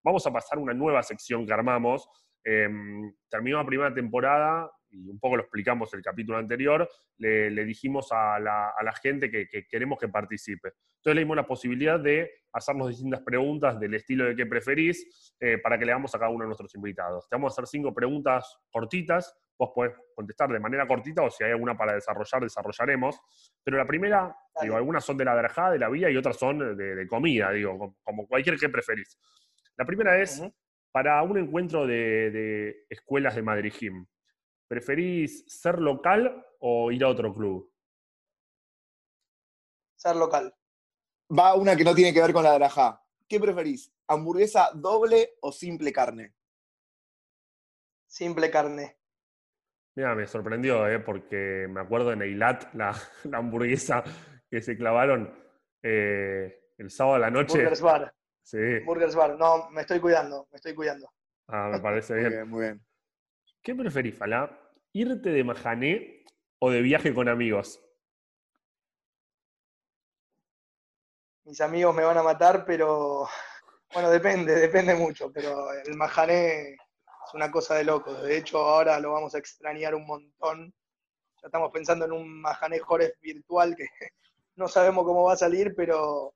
S1: Vamos a pasar una nueva sección que armamos. Em, terminó la primera temporada, y un poco lo explicamos el capítulo anterior, le, dijimos a la, gente que, queremos que participe. Entonces le dimos la posibilidad de hacernos distintas preguntas del estilo de qué preferís eh, para que le damos a cada uno de nuestros invitados. Te vamos a hacer cinco preguntas cortitas, vos podés contestar de manera cortita o si hay alguna para desarrollar, desarrollaremos. Pero la primera, digo, algunas son de la drajada, de la vía y otras son de, comida, digo, como cualquier que preferís. La primera es, para un encuentro de, de escuelas de Madrid Gym, ¿Preferís ser local o ir a otro club?
S3: Ser local.
S2: Va una que no tiene que ver con la drajá. ¿Qué preferís? ¿Hamburguesa doble o simple carne?
S3: Simple carne.
S1: Mira, me sorprendió, ¿eh? porque me acuerdo en Eilat, la, la hamburguesa que se clavaron eh, el sábado a la noche.
S3: Burgers Bar.
S1: Sí.
S3: Burgers Bar. No, me estoy cuidando, me estoy cuidando.
S1: Ah, me parece
S2: Muy
S1: bien.
S2: bien, muy bien.
S1: ¿Qué preferís, Falá? ¿Irte de majané o de viaje con amigos?
S3: Mis amigos me van a matar, pero bueno, depende, depende mucho, pero el majané es una cosa de locos. De hecho, ahora lo vamos a extrañar un montón. Ya estamos pensando en un majané Jores virtual que no sabemos cómo va a salir, pero,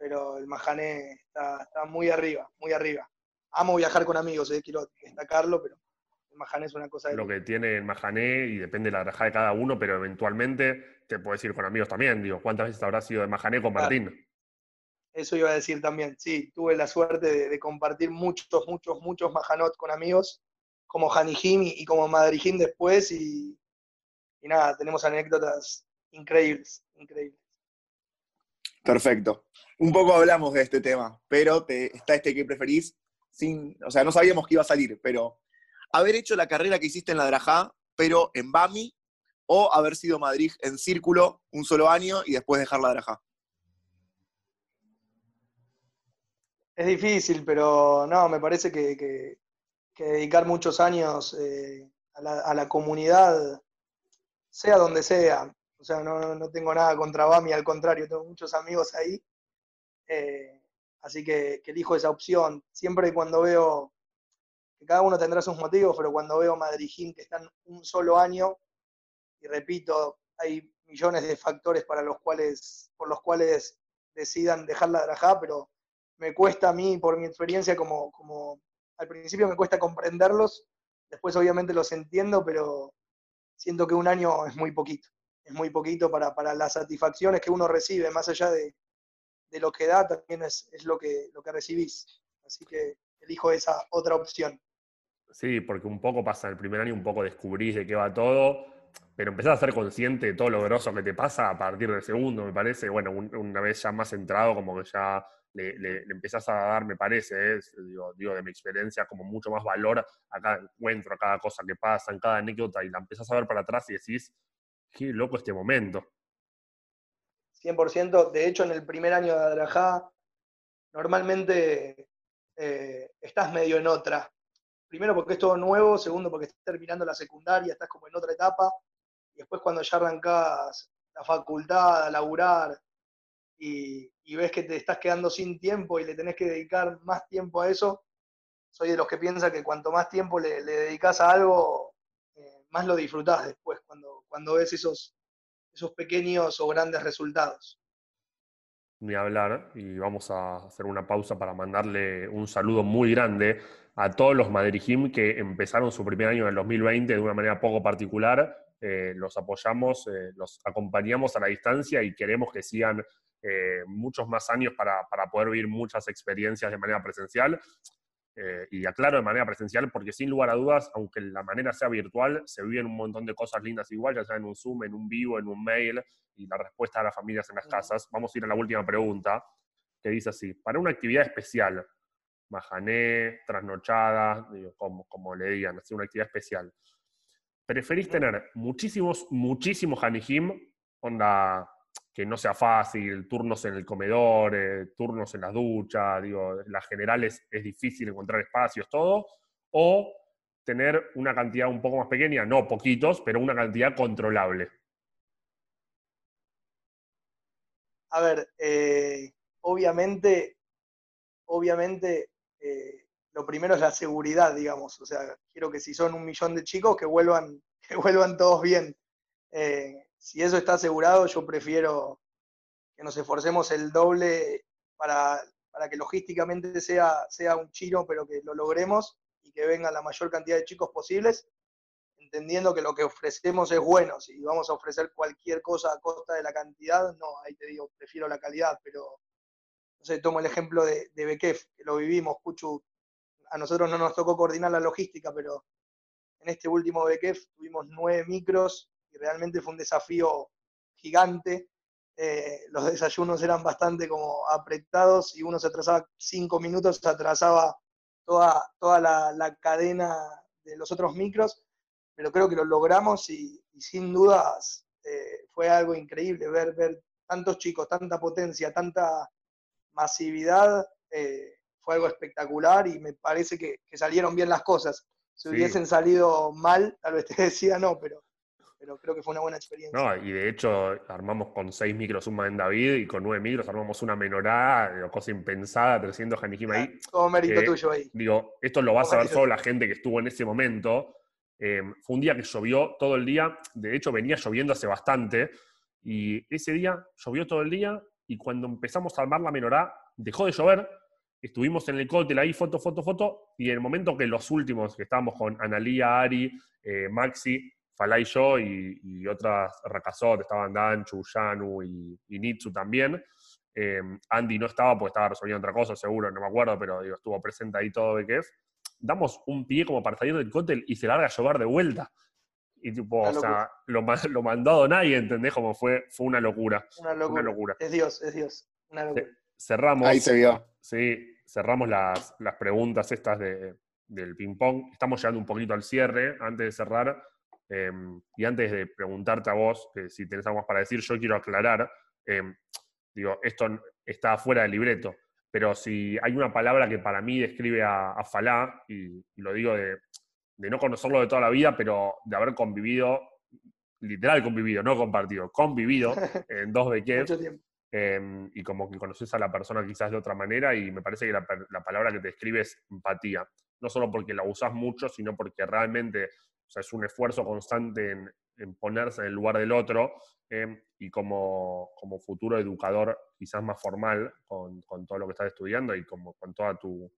S3: pero el majané está, muy arriba, muy arriba. Amo viajar con amigos, eh, quiero destacarlo, pero el majané es una cosa de
S1: Lo que tiene el majané y depende de la rajada de cada uno, pero eventualmente te puedes ir con amigos también. Digo, ¿cuántas veces habrás ido de majané con
S3: Claro.
S1: Martín?
S3: Eso iba a decir también. Sí, tuve la suerte de, de compartir muchos, muchos, muchos majanot con amigos, como Hanijim y, y como Madrijim después, y, y nada, tenemos anécdotas increíbles, increíbles.
S2: Perfecto. Un poco hablamos de este tema, pero te- está este que preferís sin, o sea, no sabíamos que iba a salir, pero haber hecho la carrera que hiciste en la Drajá, pero en Bami, o haber sido Madrid en círculo un solo año y después dejar la Drajá.
S3: Es difícil, pero no, me parece que, dedicar muchos años eh, a, la, comunidad, sea donde sea, o sea, no, no- no tengo nada contra Bami, al contrario, tengo muchos amigos ahí, eh, así que, que elijo esa opción. Siempre cuando veo, que cada uno tendrá sus motivos, pero cuando veo Madrijim que están un solo año, y repito, hay millones de factores para los cuales, por los cuales decidan dejar la Drajá, pero me cuesta a mí, por mi experiencia, como, como al principio me cuesta comprenderlos, después obviamente los entiendo, pero siento que un año es muy poquito, es muy poquito para, para las satisfacciones que uno recibe, más allá de, de lo que da, también es, es lo, que, lo que recibís. Así que elijo esa otra opción.
S1: Sí, porque un poco pasa el primer año, un poco descubrís de qué va todo, pero empezás a ser consciente de todo lo grosso que te pasa a partir del segundo, me parece. Bueno, un- una vez ya más centrado, como que ya le, le- empezás a dar, me parece, digo, digo, de mi experiencia, como mucho más valor a cada encuentro, a cada cosa que pasa, en cada anécdota, y la empezás a ver para atrás y decís, qué loco este momento.
S3: 100%. De hecho, en el primer año de Adrajá, normalmente eh, estás medio en otra. Primero porque es todo nuevo, segundo porque estás terminando la secundaria, estás como en otra etapa, y después cuando ya arrancás la facultad, a laburar, y, y ves que te estás quedando sin tiempo y le tenés que dedicar más tiempo a eso, soy de los que piensa que cuanto más tiempo le, le dedicas a algo, eh, más lo disfrutás después, cuando, cuando ves esos, esos pequeños o grandes resultados.
S1: ni hablar y vamos a hacer una pausa para mandarle un saludo muy grande a todos los Madrijim que empezaron su primer año en el 2020 de una manera poco particular. Eh, los apoyamos, eh, los acompañamos a la distancia y queremos que sigan eh, muchos más años para, para poder vivir muchas experiencias de manera presencial. Y aclaro de manera presencial porque sin lugar a dudas, aunque la manera sea virtual, se viven un montón de cosas lindas igual, ya sea en un Zoom, en un vivo, en un mail, y la respuesta a las familias en las casas. Vamos a ir a la última pregunta, que dice así, para una actividad especial, majané, trasnochada, digo, como, como le digan, así una actividad especial, ¿preferís tener muchísimos, muchísimos hanijim, onda que no sea fácil, turnos en el comedor, eh, turnos en las duchas, digo, en las generales es difícil encontrar espacios, todo, o tener una cantidad un poco más pequeña, no poquitos, pero una cantidad controlable.
S3: A ver, eh, obviamente, obviamente, eh, lo primero es la seguridad, digamos. O sea, quiero que si son un millón de chicos, que vuelvan, que vuelvan todos bien. Eh, si eso está asegurado, yo prefiero que nos esforcemos el doble para, para que logísticamente sea, sea un chino, pero que lo logremos y que vengan la mayor cantidad de chicos posibles, entendiendo que lo que ofrecemos es bueno. Si vamos a ofrecer cualquier cosa a costa de la cantidad, no, ahí te digo, prefiero la calidad, pero no sé, tomo el ejemplo de, Bekef, que lo vivimos, Puchu, a nosotros no nos tocó coordinar la logística, pero en este último Bekef tuvimos nueve micros y realmente fue un desafío gigante. Eh, los desayunos eran bastante como apretados y uno se atrasaba cinco minutos, se atrasaba toda, toda la, la cadena de los otros micros, pero creo que lo logramos y, sin dudas eh, fue algo increíble ver, ver tantos chicos, tanta potencia, tanta masividad, eh, fue algo espectacular y me parece que, salieron bien las cosas. Si hubiesen salido mal, tal vez te decía no, pero, pero creo que fue una buena experiencia.
S1: No, y de hecho armamos con seis micros un en David y con nueve micros armamos una menorá, cosa impensada, 300 Hanijim ahí.
S3: Todo mérito tuyo ahí.
S1: Digo, esto lo va a saber solo la gente que estuvo en ese momento. Eh, fue un día que llovió todo el día, de hecho venía lloviendo hace bastante, y ese día llovió todo el día, y cuando empezamos a armar la menorá, dejó de llover, estuvimos en el cóctel ahí, foto, foto, foto, y en el momento que los últimos, que estábamos con Analía, Ari, eh, Maxi, Falay y yo, y, otras Rakazot, estaban Dan, Yanu y, y Nitsu también, eh, Andy no estaba porque estaba resolviendo otra cosa, seguro, no me acuerdo, pero digo, estuvo presente ahí todo BKF. Damos un pie como para salir del cóctel y se larga a llover de vuelta. Y tipo, o sea, lo, lo, mandó a nadie, ¿entendés? Como fue, fue una locura.
S3: Una locura. Es Dios, es Dios. Una locura.
S1: Cerramos.
S2: Ahí se vio.
S1: Sí, cerramos las, preguntas estas del ping-pong. Estamos llegando un poquito al cierre. Antes de cerrar, em, y antes de preguntarte a vos, si tenés algo más para decir, yo quiero aclarar. Em, digo, esto está fuera del libreto, pero si hay una palabra que para mí describe a, Falá, y, lo digo de, no conocerlo de toda la vida, pero de haber convivido, literal convivido, no compartido, convivido en dos beques, Em, y como que conoces a la persona quizás de otra manera y me parece que la, palabra que te describe es empatía. No solo porque la usas mucho, sino porque realmente es un esfuerzo constante en, ponerse en el lugar del otro em, y como, como, futuro educador quizás más formal con, con, todo lo que estás estudiando y como con toda tu,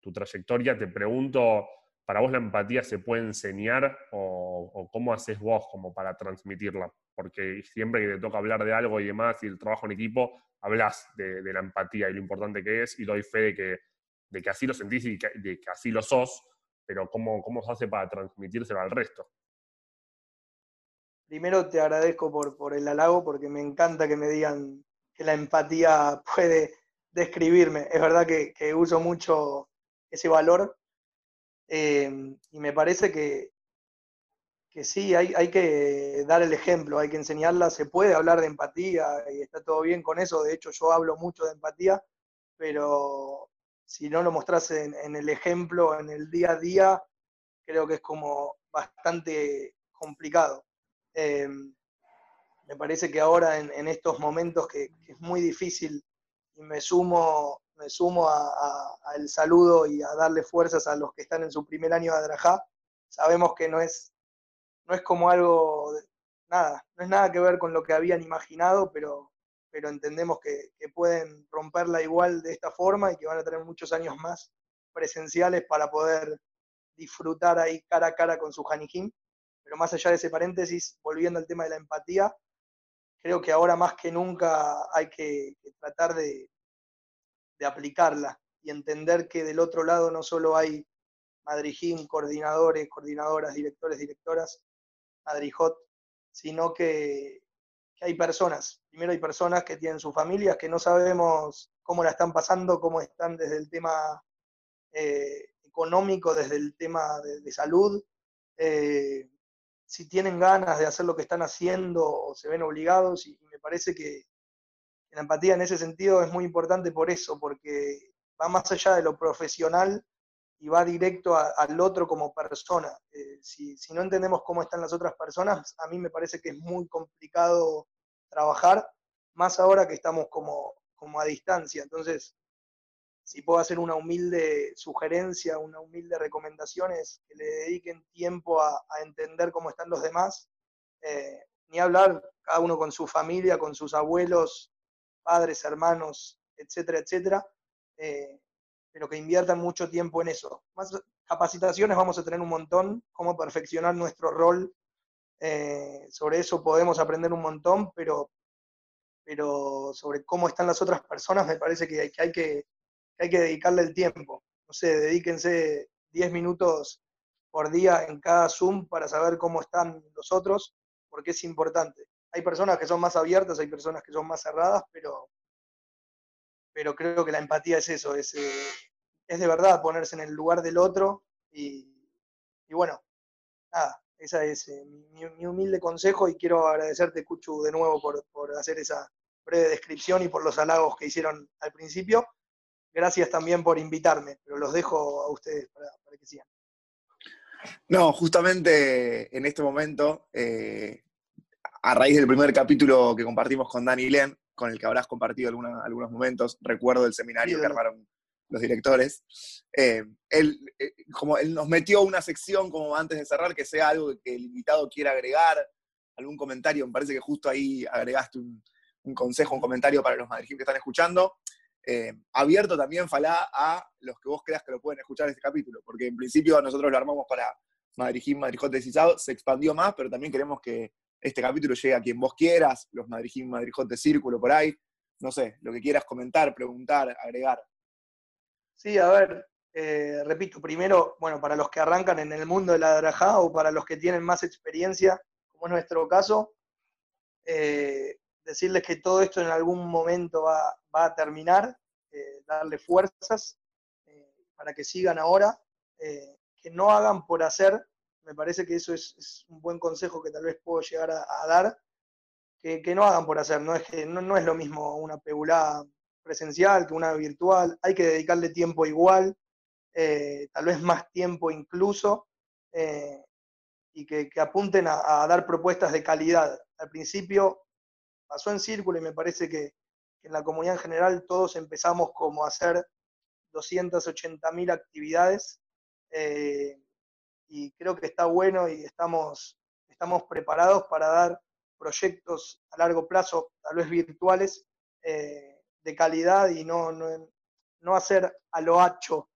S1: tu trayectoria, te pregunto, ¿para vos la empatía se puede enseñar o, cómo haces vos como para transmitirla? porque siempre que te toca hablar de algo y demás y el trabajo en equipo, hablas de, la empatía y lo importante que es y doy fe de que, de que así lo sentís y de que así lo sos, pero ¿cómo, cómo se hace para transmitírselo al resto?
S3: Primero te agradezco por el halago porque me encanta que me digan que la empatía puede describirme. Es verdad que, uso mucho ese valor eh, y me parece que, que sí, hay, hay, que dar el ejemplo, hay que enseñarla, se puede hablar de empatía y está todo bien con eso, de hecho yo hablo mucho de empatía, pero si no lo mostras en, el ejemplo, en el día a día, creo que es como bastante complicado. Em, me parece que ahora en, estos momentos que, es muy difícil y me sumo, me sumo al saludo y a darle fuerzas a los que están en su primer año de Adrajá, sabemos que no es no es como algo, nada, no es nada que ver con lo que habían imaginado, pero, pero entendemos que, pueden romperla igual de esta forma y que van a tener muchos años más presenciales para poder disfrutar ahí cara a cara con su Hanijim. Pero más allá de ese paréntesis, volviendo al tema de la empatía, creo que ahora más que nunca hay que, tratar de, de, aplicarla y entender que del otro lado no solo hay Madrijim, coordinadores, coordinadoras, directores, directoras, Adrijot, sino que, hay personas. Primero hay personas que tienen sus familias que no sabemos cómo la están pasando, cómo están desde el tema eh, económico, desde el tema de, salud, eh, si tienen ganas de hacer lo que están haciendo o se ven obligados. Y, me parece que la empatía en ese sentido es muy importante por eso, porque va más allá de lo profesional y va directo al otro como persona. Eh, si, no entendemos cómo están las otras personas, a mí me parece que es muy complicado trabajar, más ahora que estamos como, a distancia. Entonces, si puedo hacer una humilde sugerencia, una humilde recomendación, es que le dediquen tiempo a, entender cómo están los demás, eh, ni hablar cada uno con su familia, con sus abuelos, padres, hermanos, etcétera, etcétera. Eh, pero que inviertan mucho tiempo en eso. Más capacitaciones vamos a tener un montón, cómo perfeccionar nuestro rol. Eh, sobre eso podemos aprender un montón, pero, pero sobre cómo están las otras personas me parece que hay que, hay que, hay que dedicarle el tiempo. No sé, dedíquense 10 minutos por día en cada Zoom para saber cómo están los otros, porque es importante. Hay personas que son más abiertas, hay personas que son más cerradas, pero, pero creo que la empatía es eso, es, eh, es de verdad ponerse en el lugar del otro y, bueno, nada, Ese es eh, mi, humilde consejo y quiero agradecerte, Cuchu, de nuevo por, hacer esa breve descripción y por los halagos que hicieron al principio. Gracias también por invitarme, pero los dejo a ustedes para, que sigan.
S2: No, justamente en este momento, eh, a raíz del primer capítulo que compartimos con Dani Len, con el que habrás compartido algunos momentos, recuerdo el seminario que armaron los directores, eh, él, eh, como él nos metió una sección como antes de cerrar, que sea algo que el invitado quiera agregar, algún comentario, me parece que justo ahí agregaste un, consejo, un comentario para los madrileños que están escuchando. Eh, abierto también, Falá, a los que vos creas que lo pueden escuchar este capítulo, porque en principio nosotros lo armamos para Madrijín, Madrijotes y se expandió más, pero también queremos que este capítulo llegue a quien vos quieras, los Madrijín, Madrijotes Círculo, por ahí, no sé, lo que quieras comentar, preguntar, agregar.
S3: Sí, a ver, eh, repito, primero, bueno, para los que arrancan en el mundo de la drajá o para los que tienen más experiencia, como es nuestro caso, eh, decirles que todo esto en algún momento va, a terminar, eh, darle fuerzas para que sigan ahora, que no hagan por hacer, me parece que eso es, un buen consejo que tal vez puedo llegar a, dar, que, no hagan por hacer, no es, que, no, es lo mismo una pegulada presencial que una virtual, hay que dedicarle tiempo igual, eh, tal vez más tiempo incluso, eh, y que, apunten a, dar propuestas de calidad. Al principio pasó en círculo y me parece que, en la comunidad en general todos empezamos como a hacer 280.000 actividades eh, y creo que está bueno y estamos, estamos preparados para dar proyectos a largo plazo, tal vez virtuales, de calidad y no, no, hacer a lo hacho,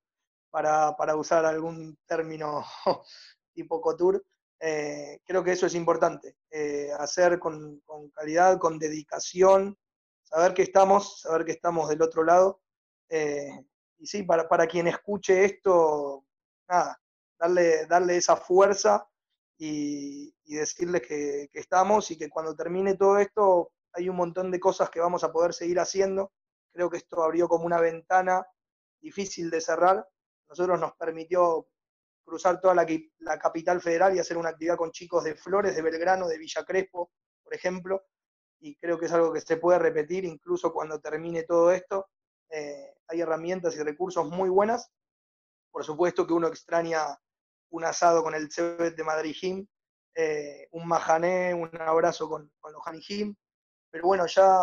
S3: para, usar algún término tipo Couture. Eh, creo que eso es importante, eh, hacer con, calidad, con dedicación, saber que estamos, saber que estamos del otro lado. Eh, y sí, para, para, quien escuche esto, nada, darle, darle esa fuerza y, decirles que, que, estamos y que cuando termine todo esto hay un montón de cosas que vamos a poder seguir haciendo. Creo que esto abrió como una ventana difícil de cerrar. Nosotros nos permitió cruzar toda la, capital federal y hacer una actividad con chicos de Flores, de Belgrano, de Villa Crespo, por ejemplo. Y creo que es algo que se puede repetir incluso cuando termine todo esto. Eh, hay herramientas y recursos muy buenas. Por supuesto que uno extraña un asado con el Cebet de Madrid Jim, eh, un majané, un abrazo con, con los Hanijim, pero bueno, ya,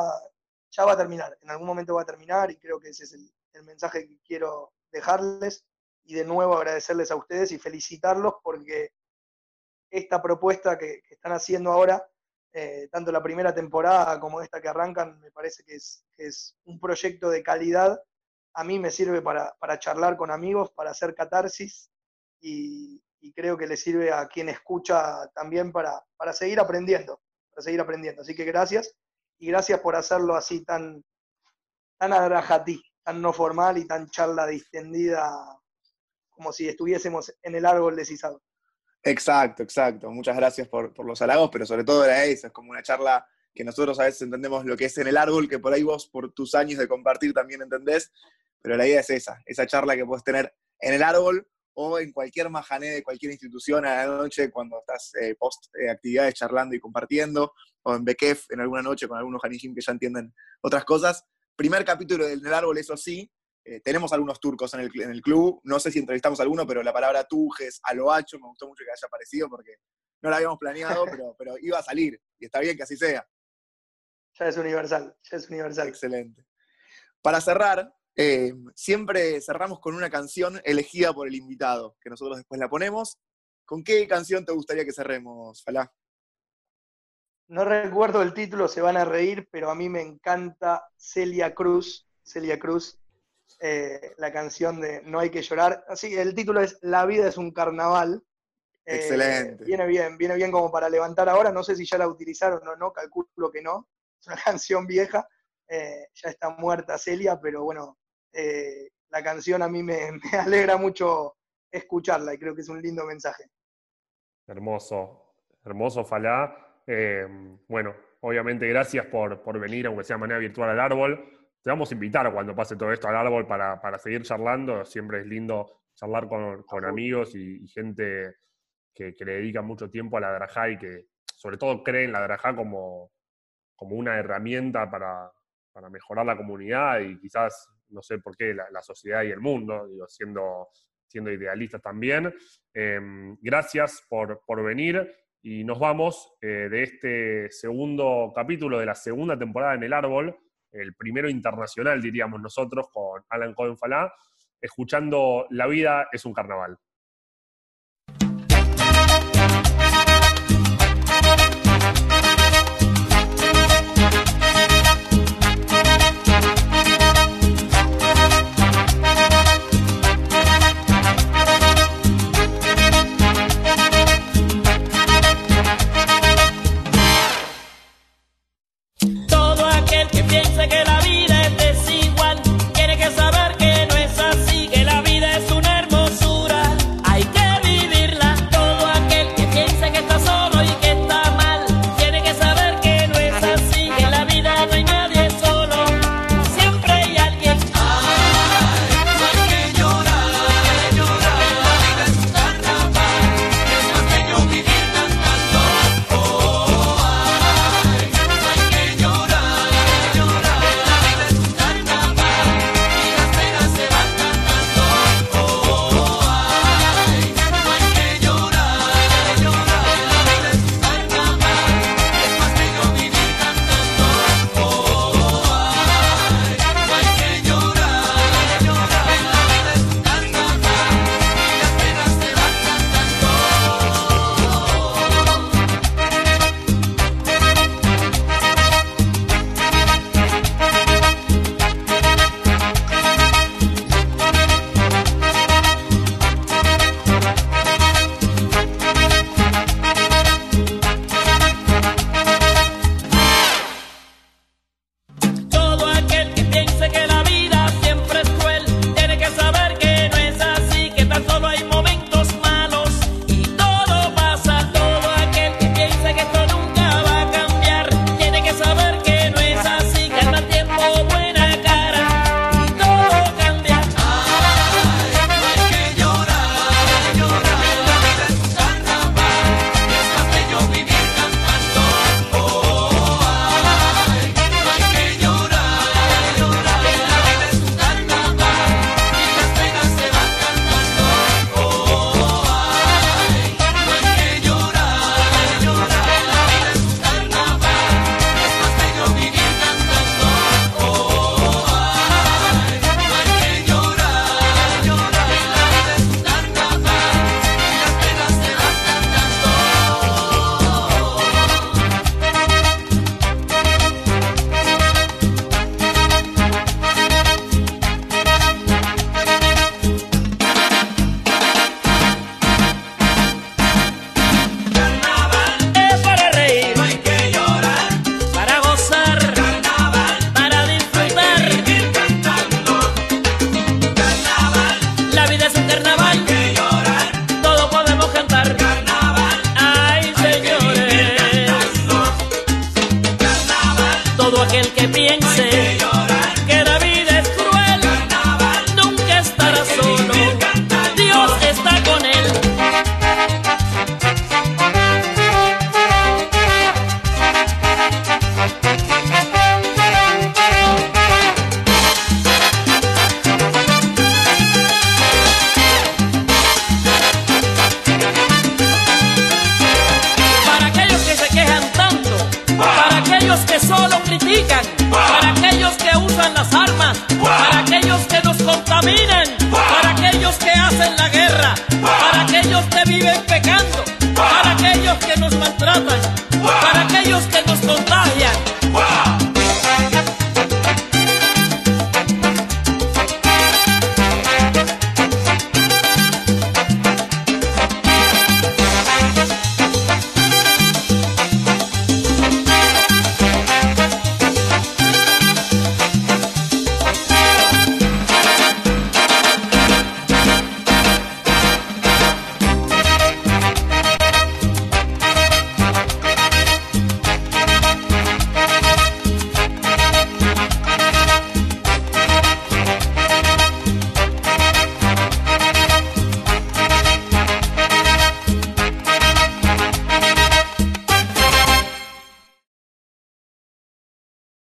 S3: ya va a terminar, en algún momento va a terminar y creo que ese es el, mensaje que quiero dejarles y de nuevo agradecerles a ustedes y felicitarlos porque esta propuesta que, están haciendo ahora, eh, tanto la primera temporada como esta que arrancan, me parece que es, es un proyecto de calidad. A mí me sirve para, charlar con amigos, para hacer catarsis y, creo que le sirve a quien escucha también para, para seguir aprendiendo, para seguir aprendiendo. Así que gracias y gracias por hacerlo así tan, tan adrajatí, tan no formal y tan charla distendida, como si estuviésemos en el árbol de.
S2: Exacto, exacto. Muchas gracias por, los halagos, pero sobre todo era eso, es como una charla que nosotros a veces entendemos lo que es en el árbol, que por ahí vos por tus años de compartir también entendés, pero la idea es esa, esa charla que puedes tener en el árbol o en cualquier majané de cualquier institución a la noche cuando estás eh, post eh, actividades charlando y compartiendo, o en Bekef en alguna noche con algunos Hanijim que ya entienden otras cosas. Primer capítulo del, árbol, eso sí, eh, tenemos algunos turcos en el, en el, club, no sé si entrevistamos a alguno, pero la palabra tujes, aloacho, me gustó mucho que haya aparecido porque no la habíamos planeado, pero, pero iba a salir y está bien que así sea.
S3: Ya es universal, ya es universal.
S2: Excelente. Para cerrar, eh, siempre cerramos con una canción elegida por el invitado, que nosotros después la ponemos. ¿Con qué canción te gustaría que cerremos, Falá?
S3: No recuerdo el título, se van a reír, pero a mí me encanta Celia Cruz, Celia Cruz, eh, la canción de No hay que llorar. Así, el título es La vida es un carnaval.
S2: Eh, Excelente.
S3: Viene bien, viene bien como para levantar ahora. No sé si ya la utilizaron o no, calculo que no. Es una canción vieja. ya está muerta Celia, pero bueno, eh, la canción a mí me, alegra mucho escucharla y creo que es un lindo mensaje.
S1: Hermoso, hermoso, Falá. Eh, bueno, obviamente gracias por, por, venir, aunque sea de manera virtual, al árbol. Te vamos a invitar cuando pase todo esto al árbol para, para seguir charlando. Siempre es lindo charlar con, con amigos y, gente que, le dedican mucho tiempo a la Drajá y que sobre todo creen la Drajá como, como una herramienta para, mejorar la comunidad y quizás, no sé por qué, la, sociedad y el mundo, digo, siendo, siendo idealistas también. Em, gracias por, por, venir y nos vamos eh, de este segundo capítulo de la segunda temporada en el árbol, el primero internacional, diríamos nosotros, con Alan Cohen Falá, escuchando La vida es un carnaval.
S4: Que solo